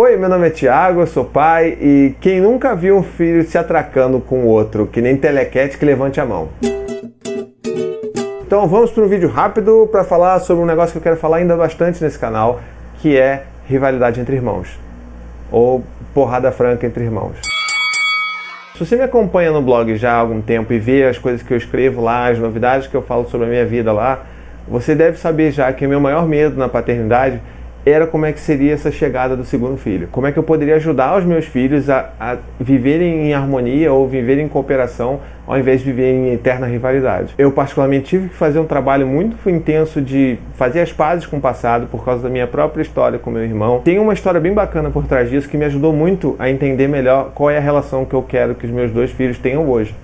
Oi, meu nome é Thiago, eu sou pai e quem nunca viu um filho se atracando com outro, que nem telequete que levante a mão. Então vamos para um vídeo rápido para falar sobre um negócio que eu quero falar ainda bastante nesse canal, que é rivalidade entre irmãos, ou porrada franca entre irmãos. Se você me acompanha no blog já há algum tempo e vê as coisas que eu escrevo lá, as novidades que eu falo sobre a minha vida lá, você deve saber já que o meu maior medo na paternidade era como é que seria essa chegada do segundo filho. Como é que eu poderia ajudar os meus filhos a, a viverem em harmonia ou viverem em cooperação ao invés de viver em eterna rivalidade. Eu particularmente tive que fazer um trabalho muito intenso de fazer as pazes com o passado por causa da minha própria história com meu irmão. Tem uma história bem bacana por trás disso que me ajudou muito a entender melhor qual é a relação que eu quero que os meus dois filhos tenham hoje.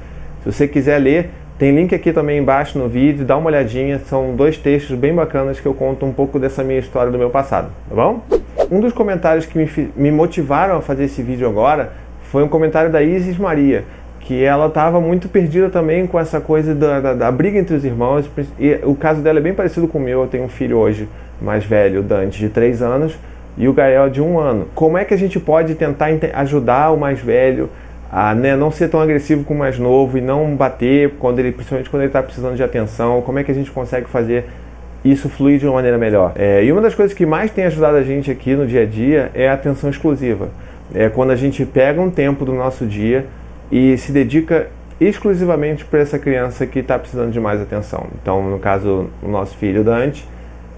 Se você quiser ler, tem link aqui também embaixo no vídeo, dá uma olhadinha, são dois textos bem bacanas que eu conto um pouco dessa minha história do meu passado, tá bom? Um dos comentários que me, me motivaram a fazer esse vídeo agora foi um comentário da Isis Maria, que ela estava muito perdida também com essa coisa da, da, da, briga entre os irmãos. E o caso dela é bem parecido com o meu. Eu tenho um filho hoje mais velho, Dante, de 3 anos, e o Gael de 1 ano. Como é que a gente pode tentar ajudar o mais velho a né, não ser tão agressivo com o mais novo e não bater, quando ele, principalmente quando ele está precisando de atenção. Como é que a gente consegue fazer isso fluir de uma maneira melhor? É, e uma das coisas que mais tem ajudado a gente aqui no dia a dia é a atenção exclusiva. É quando a gente pega um tempo do nosso dia e se dedica exclusivamente para essa criança que está precisando de mais atenção. Então, no caso, o nosso filho Dante,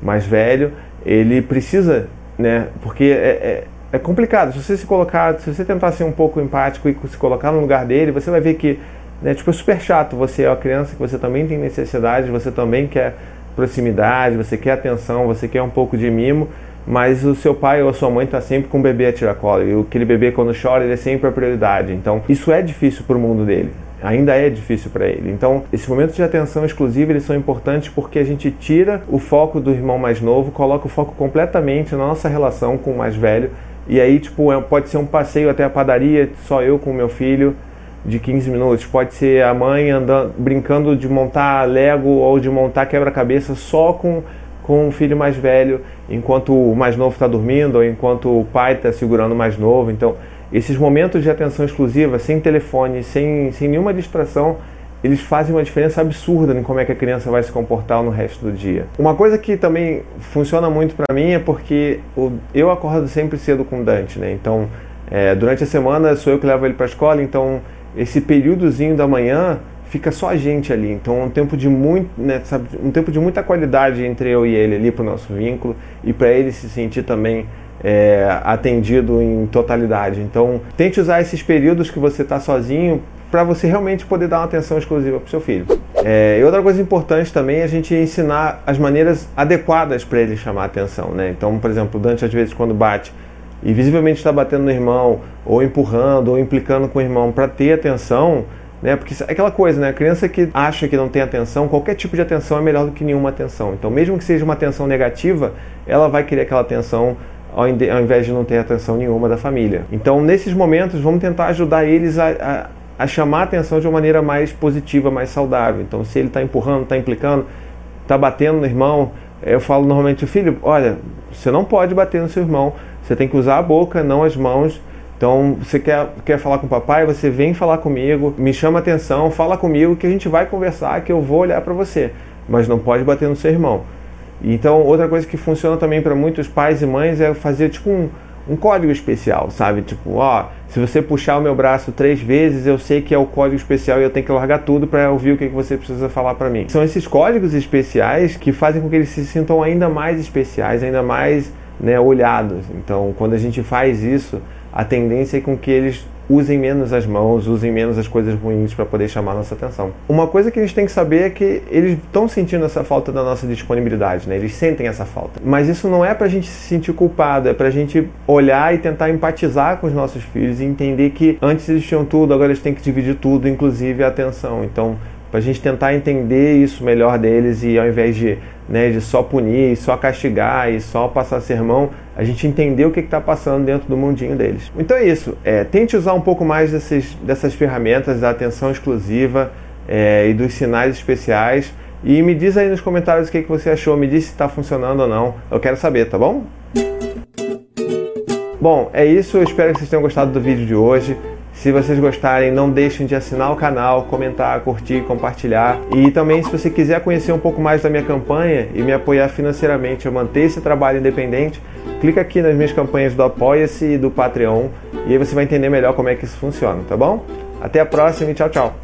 mais velho, ele precisa, né? Porque é, é é complicado. Se você se colocar, se você tentar ser um pouco empático e se colocar no lugar dele, você vai ver que né, tipo, é super chato. Você é uma criança que você também tem necessidade, você também quer proximidade, você quer atenção, você quer um pouco de mimo, mas o seu pai ou a sua mãe está sempre com o bebê a tiracolo. E aquele bebê, quando chora, ele é sempre a prioridade. Então, isso é difícil para o mundo dele ainda é difícil para ele. Então, esses momentos de atenção exclusiva eles são importantes porque a gente tira o foco do irmão mais novo, coloca o foco completamente na nossa relação com o mais velho e aí, tipo, é, pode ser um passeio até a padaria, só eu com meu filho, de 15 minutos. Pode ser a mãe andando, brincando de montar Lego ou de montar quebra-cabeça só com, com o filho mais velho, enquanto o mais novo está dormindo ou enquanto o pai está segurando o mais novo. Então, esses momentos de atenção exclusiva, sem telefone, sem, sem nenhuma distração, eles fazem uma diferença absurda em como é que a criança vai se comportar no resto do dia. Uma coisa que também funciona muito para mim é porque eu acordo sempre cedo com o Dante, né? Então, é, durante a semana sou eu que levo ele para a escola, então esse períodozinho da manhã fica só a gente ali. Então, um tempo de muito, né, sabe, um tempo de muita qualidade entre eu e ele ali para o nosso vínculo e para ele se sentir também é, atendido em totalidade. Então, tente usar esses períodos que você está sozinho para você realmente poder dar uma atenção exclusiva para o seu filho. É, e outra coisa importante também é a gente ensinar as maneiras adequadas para ele chamar a atenção. Né? Então, por exemplo, o Dante às vezes quando bate e visivelmente está batendo no irmão, ou empurrando, ou implicando com o irmão para ter atenção, né? Porque é aquela coisa, né? A criança que acha que não tem atenção, qualquer tipo de atenção é melhor do que nenhuma atenção. Então, mesmo que seja uma atenção negativa, ela vai querer aquela atenção ao invés de não ter atenção nenhuma da família. Então, nesses momentos, vamos tentar ajudar eles a, a a chamar a atenção de uma maneira mais positiva, mais saudável. Então, se ele está empurrando, está implicando, está batendo no irmão, eu falo normalmente, filho, olha, você não pode bater no seu irmão, você tem que usar a boca, não as mãos. Então, você quer, quer falar com o papai, você vem falar comigo, me chama atenção, fala comigo que a gente vai conversar, que eu vou olhar para você, mas não pode bater no seu irmão. Então, outra coisa que funciona também para muitos pais e mães é fazer tipo um, um código especial, sabe? Tipo, ó, se você puxar o meu braço três vezes, eu sei que é o código especial e eu tenho que largar tudo para ouvir o que você precisa falar para mim. São esses códigos especiais que fazem com que eles se sintam ainda mais especiais, ainda mais né, olhados. Então, quando a gente faz isso, a tendência é com que eles usem menos as mãos, usem menos as coisas ruins para poder chamar nossa atenção. Uma coisa que gente tem que saber é que eles estão sentindo essa falta da nossa disponibilidade, né? Eles sentem essa falta. Mas isso não é para a gente se sentir culpado, é para a gente olhar e tentar empatizar com os nossos filhos e entender que antes eles tinham tudo, agora eles têm que dividir tudo, inclusive a atenção. Então, para a gente tentar entender isso melhor deles e ao invés de, né, de só punir, só castigar e só passar sermão, a gente entender o que está passando dentro do mundinho deles. Então é isso, é, tente usar um pouco mais desses, dessas ferramentas da atenção exclusiva é, e dos sinais especiais e me diz aí nos comentários o que, que você achou, me diz se está funcionando ou não, eu quero saber, tá bom? Bom, é isso. Eu espero que vocês tenham gostado do vídeo de hoje. Se vocês gostarem, não deixem de assinar o canal, comentar, curtir, compartilhar. E também, se você quiser conhecer um pouco mais da minha campanha e me apoiar financeiramente a manter esse trabalho independente, clica aqui nas minhas campanhas do Apoia-se e do Patreon e aí você vai entender melhor como é que isso funciona, tá bom? Até a próxima e tchau, tchau.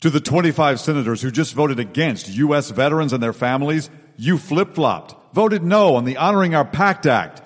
To the 25 senators who just voted against U.S. veterans and their families, you flip flopped, voted no on the Honoring Our Pact Act.